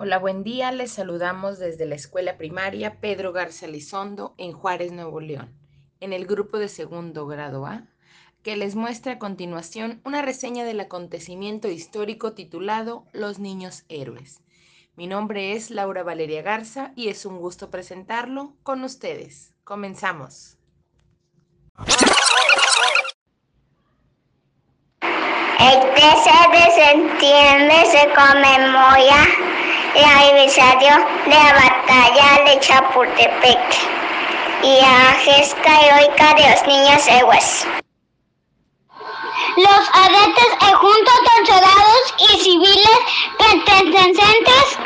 Hola, buen día. Les saludamos desde la escuela primaria Pedro Garza Lizondo en Juárez, Nuevo León, en el grupo de segundo grado A, que les muestra a continuación una reseña del acontecimiento histórico titulado Los Niños Héroes. Mi nombre es Laura Valeria Garza y es un gusto presentarlo con ustedes. Comenzamos. El 13 de septiembre se conmemora el aniversario de la batalla de Chapultepec y la gesta heroica de los niños héroes. Los adeptos junto con soldados y civiles pertenecientes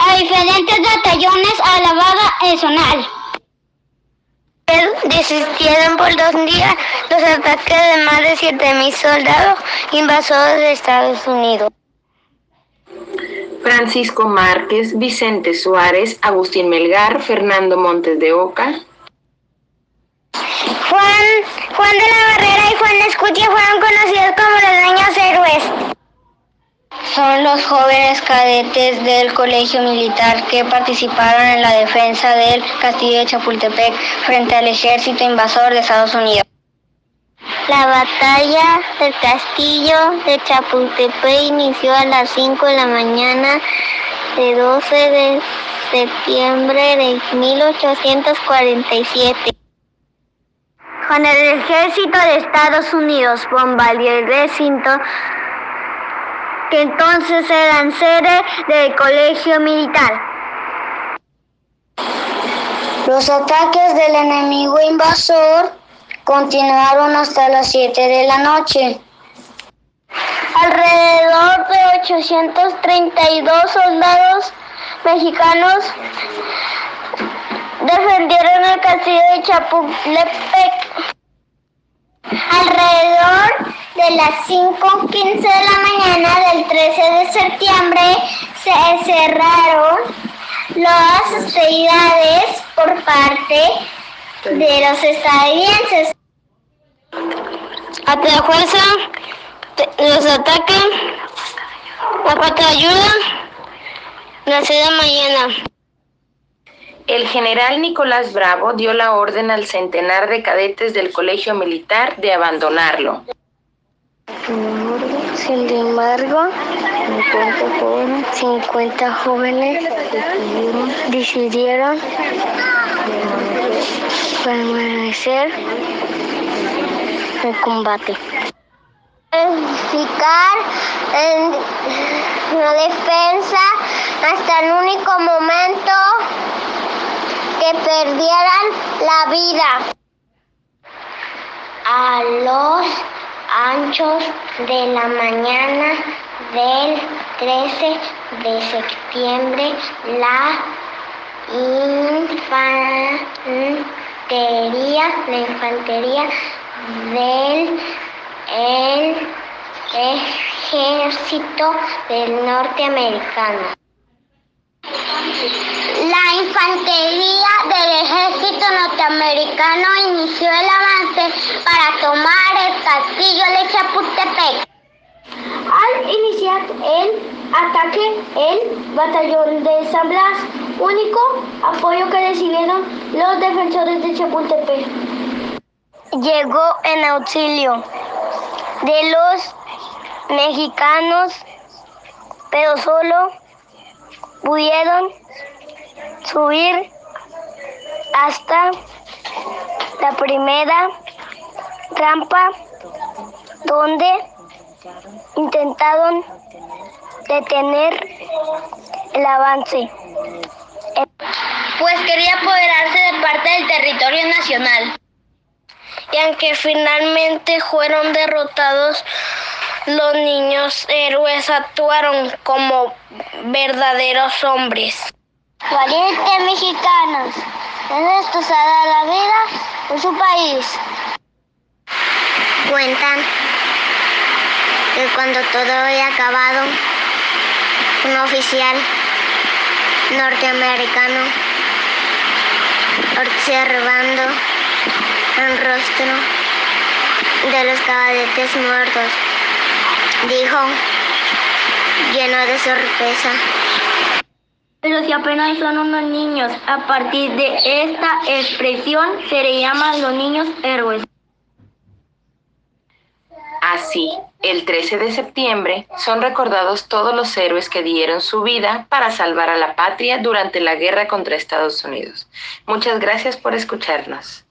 a diferentes batallones a la vaga nacional. Desistieron por dos días los ataques de más de 7.000 soldados invasores de Estados Unidos. Francisco Márquez, Vicente Suárez, Agustín Melgar, Fernando Montes de Oca. Juan, Juan de la Barrera y Juan Escutia fueron conocidos como los niños héroes. Son los jóvenes cadetes del colegio militar que participaron en la defensa del castillo de Chapultepec frente al ejército invasor de Estados Unidos. La batalla del castillo de Chapultepec inició a las 5 de la mañana de 12 de septiembre de 1847. Con el ejército de Estados Unidos bombardeó el recinto que entonces eran sede del colegio militar. Los ataques del enemigo invasor continuaron hasta las 7 de la noche. Alrededor de 832 soldados mexicanos defendieron el castillo de Chapultepec. Alrededor de las 5.15 de la mañana del 13 de septiembre se cerraron las hostilidades por parte de los estadounidenses. A la fuerza los atacan, la falta de ayuda, la seda mañana. El general Nicolás Bravo dio la orden al centenar de cadetes del colegio militar de abandonarlo. Sin embargo, 50 jóvenes decidieron permanecer en combate. Ficar en la defensa hasta el único momento que perdieran la vida. A los anchos de la mañana del 13 de septiembre, la infantería, la infantería del el ejército del norteamericano. La infantería del ejército norteamericano inició el avance para tomar el castillo de Chapultepec. Al iniciar el ataque, el batallón de San Blas, único apoyo que recibieron los defensores de Chapultepec, llegó en auxilio de los mexicanos, pero solo pudieron subir hasta la primera rampa donde intentaron detener el avance. Pues quería apoderarse de parte del territorio nacional. Y aunque finalmente fueron derrotados, los niños héroes actuaron como verdaderos hombres. Valientes mexicanos, estos ha dado la vida por su país. Cuentan que cuando todo había acabado, un oficial norteamericano observando el rostro de los caballetes muertos, dijo lleno de sorpresa. Pero si apenas son unos niños, a partir de esta expresión se le llaman los niños héroes. Así, el 13 de septiembre son recordados todos los héroes que dieron su vida para salvar a la patria durante la guerra contra Estados Unidos. Muchas gracias por escucharnos.